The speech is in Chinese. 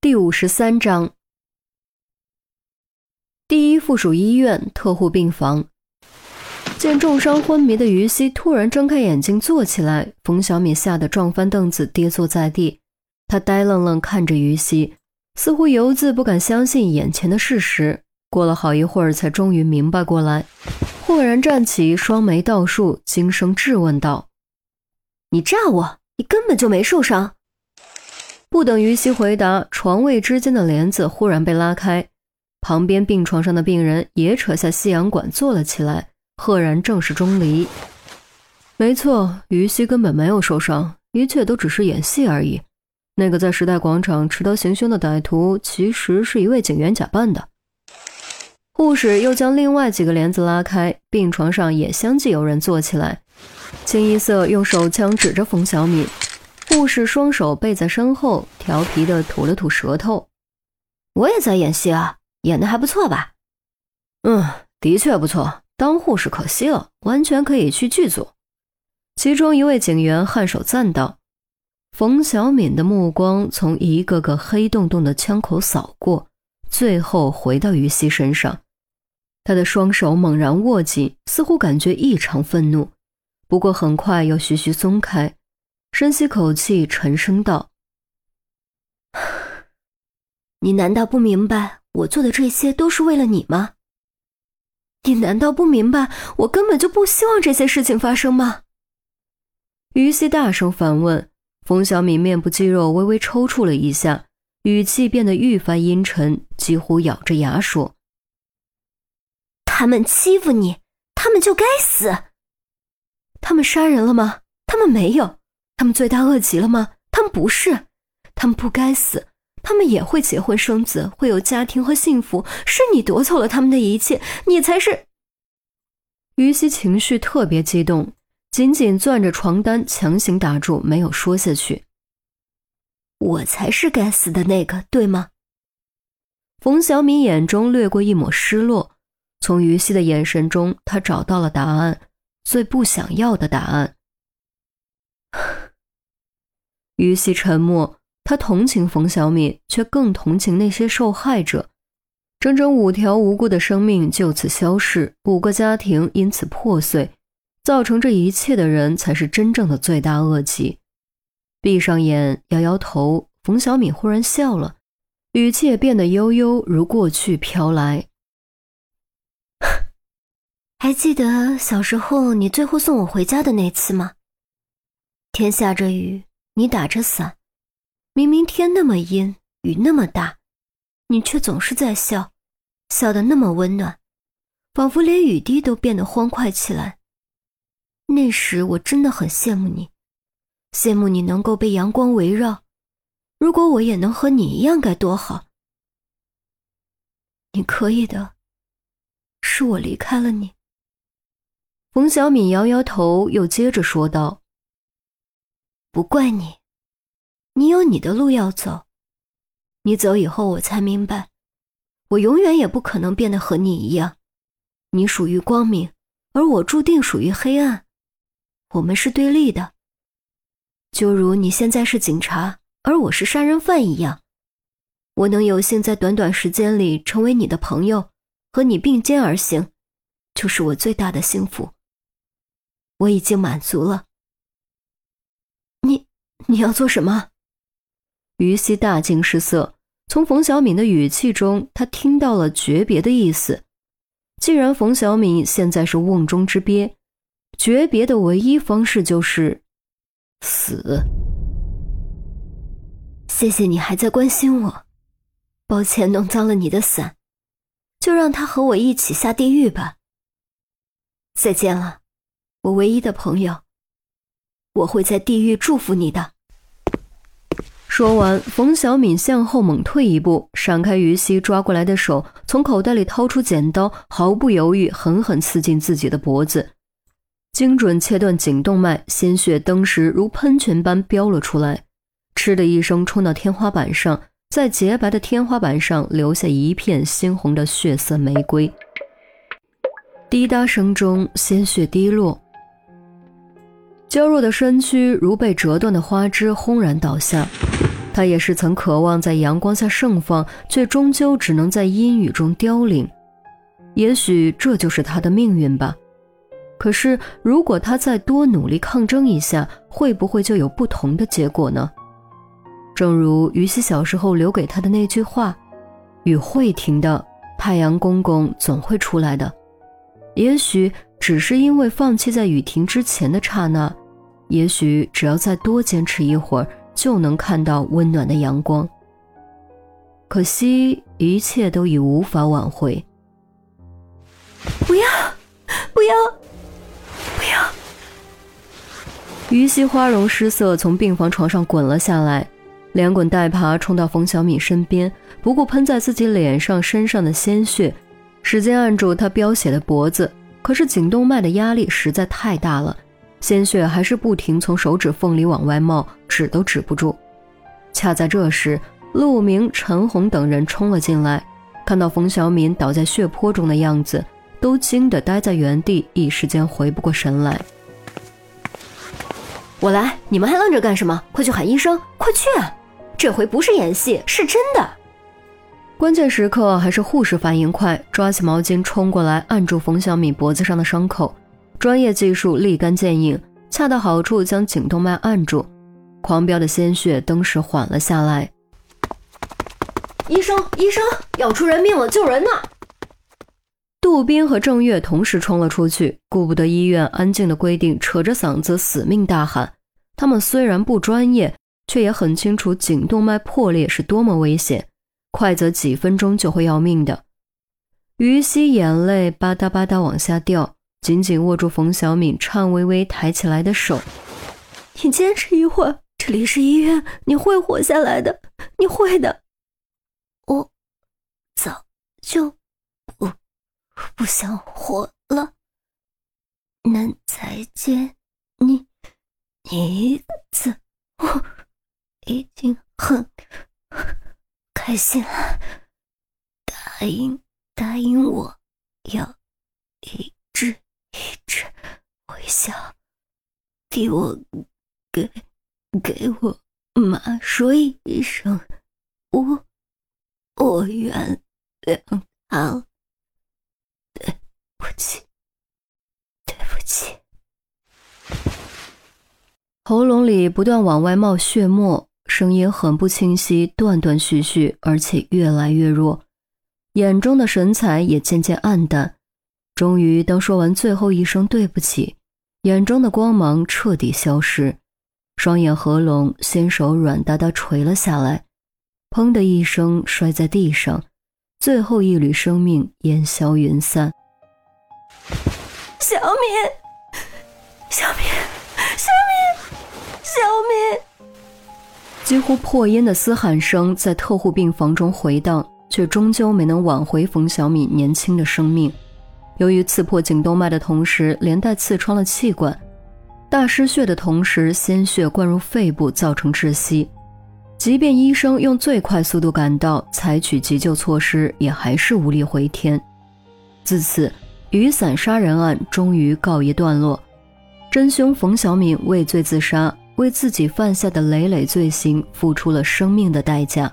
第五十三章，第一附属医院特护病房。见重伤昏迷的于西突然睁开眼睛坐起来，冯小米吓得撞翻凳子，跌坐在地。他呆愣愣看着于西，似乎犹自不敢相信眼前的事实。过了好一会儿，才终于明白过来，豁然站起，双眉倒竖，轻声质问道：“你诈我？你根本就没受伤。”不等于西回答，床位之间的帘子忽然被拉开，旁边病床上的病人也扯下吸氧管坐了起来，赫然正是钟离。没错，于西根本没有受伤，一切都只是演戏而已。那个在时代广场持刀行凶的歹徒，其实是一位警员假扮的。护士又将另外几个帘子拉开，病床上也相继有人坐起来，清一色用手枪指着冯小敏。护士双手背在身后，调皮的吐了吐舌头。我也在演戏啊，演的还不错吧？嗯，的确不错。当护士可惜了，完全可以去剧组。其中一位警员颔首赞道。冯小敏的目光从一个个黑洞洞的枪口扫过，最后回到于西身上。他的双手猛然握紧，似乎感觉异常愤怒，不过很快又徐徐松开。深吸口气，沉声道：“你难道不明白我做的这些都是为了你吗？你难道不明白我根本就不希望这些事情发生吗？”于西大声反问。冯小敏面部肌肉微微抽搐了一下，语气变得愈发阴沉，几乎咬着牙说：“他们欺负你，他们就该死。他们杀人了吗？他们没有。”他们罪大恶极了吗？他们不是，他们不该死。他们也会结婚生子，会有家庭和幸福。是你夺走了他们的一切，你才是。于西情绪特别激动，紧紧攥着床单，强行打住，没有说下去。我才是该死的那个，对吗？冯小敏眼中掠过一抹失落，从于西的眼神中，他找到了答案，最不想要的答案。于西沉默，他同情冯小敏，却更同情那些受害者。整整五条无辜的生命就此消逝，五个家庭因此破碎，造成这一切的人才是真正的罪大恶极。闭上眼，摇摇头，冯小敏忽然笑了，语气也变得悠悠，如过去飘来。还记得小时候你最后送我回家的那次吗？天下着雨。你打着伞，明明天那么阴，雨那么大，你却总是在笑，笑得那么温暖，仿佛连雨滴都变得欢快起来。那时我真的很羡慕你，羡慕你能够被阳光围绕。如果我也能和你一样，该多好。你可以的，是我离开了你。冯小敏摇摇头，又接着说道。不怪你，你有你的路要走。你走以后，我才明白，我永远也不可能变得和你一样。你属于光明，而我注定属于黑暗。我们是对立的，就如你现在是警察，而我是杀人犯一样。我能有幸在短短时间里成为你的朋友，和你并肩而行，就是我最大的幸福。我已经满足了。你要做什么？于西大惊失色，从冯小敏的语气中，他听到了诀别的意思。既然冯小敏现在是瓮中之鳖，诀别的唯一方式就是死。谢谢你还在关心我，抱歉弄脏了你的伞，就让他和我一起下地狱吧。再见了，我唯一的朋友。我会在地狱祝福你的。说完，冯小敏向后猛退一步，闪开于西抓过来的手，从口袋里掏出剪刀，毫不犹豫，狠狠刺进自己的脖子，精准切断颈动脉，鲜血登时如喷泉般飙了出来，嗤的一声冲到天花板上，在洁白的天花板上留下一片猩红的血色玫瑰。滴答声中，鲜血滴落。娇弱的身躯如被折断的花枝，轰然倒下。他也是曾渴望在阳光下盛放，却终究只能在阴雨中凋零。也许这就是他的命运吧。可是，如果他再多努力抗争一下，会不会就有不同的结果呢？正如于西小时候留给他的那句话：“雨会停的，太阳公公总会出来的。”也许只是因为放弃在雨停之前的刹那，也许只要再多坚持一会儿，就能看到温暖的阳光。可惜，一切都已无法挽回。不要，不要！不要于西花容失色，从病房床上滚了下来，连滚带爬冲到冯小敏身边，不顾喷在自己脸上、身上的鲜血，使劲按住他飙血的脖子。可是颈动脉的压力实在太大了，鲜血还是不停从手指缝里往外冒，止都止不住。恰在这时，陆明、陈红等人冲了进来，看到冯小敏倒在血泊中的样子，都惊得呆在原地，一时间回不过神来。我来，你们还愣着干什么？快去喊医生！快去啊！这回不是演戏，是真的。关键时刻还是护士反应快，抓起毛巾冲过来按住冯小米脖子上的伤口，专业技术立竿见影，恰到好处将颈动脉按住，狂飙的鲜血登时缓了下来。医生，医生，要出人命了，救人呐！杜宾和郑月同时冲了出去，顾不得医院安静的规定，扯着嗓子死命大喊。他们虽然不专业，却也很清楚颈动脉破裂是多么危险，快则几分钟就会要命的。于西眼泪吧嗒吧嗒往下掉，紧紧握住冯小敏颤巍巍抬起来的手：“你坚持一会儿，这里是医院，你会活下来的，你会的。”我早就。不不想活了，能再见你一次，我已经很开心了。答应答应我，要一直一直微笑，替我给给我妈说一声，我我原谅他。对不起，对不起。喉咙里不断往外冒血沫，声音很不清晰，断断续续，而且越来越弱。眼中的神采也渐渐暗淡。终于，当说完最后一声对不起，眼中的光芒彻底消失，双眼合拢，纤手软哒哒垂了下来，砰的一声摔在地上，最后一缕生命烟消云散。小敏，小敏，小敏，小敏！几乎破音的嘶喊声在特护病房中回荡，却终究没能挽回冯小敏年轻的生命。由于刺破颈动脉的同时，连带刺穿了气管，大失血的同时，鲜血灌入肺部，造成窒息。即便医生用最快速度赶到，采取急救措施，也还是无力回天。自此。雨伞杀人案终于告一段落，真凶冯小敏畏罪自杀，为自己犯下的累累罪行付出了生命的代价。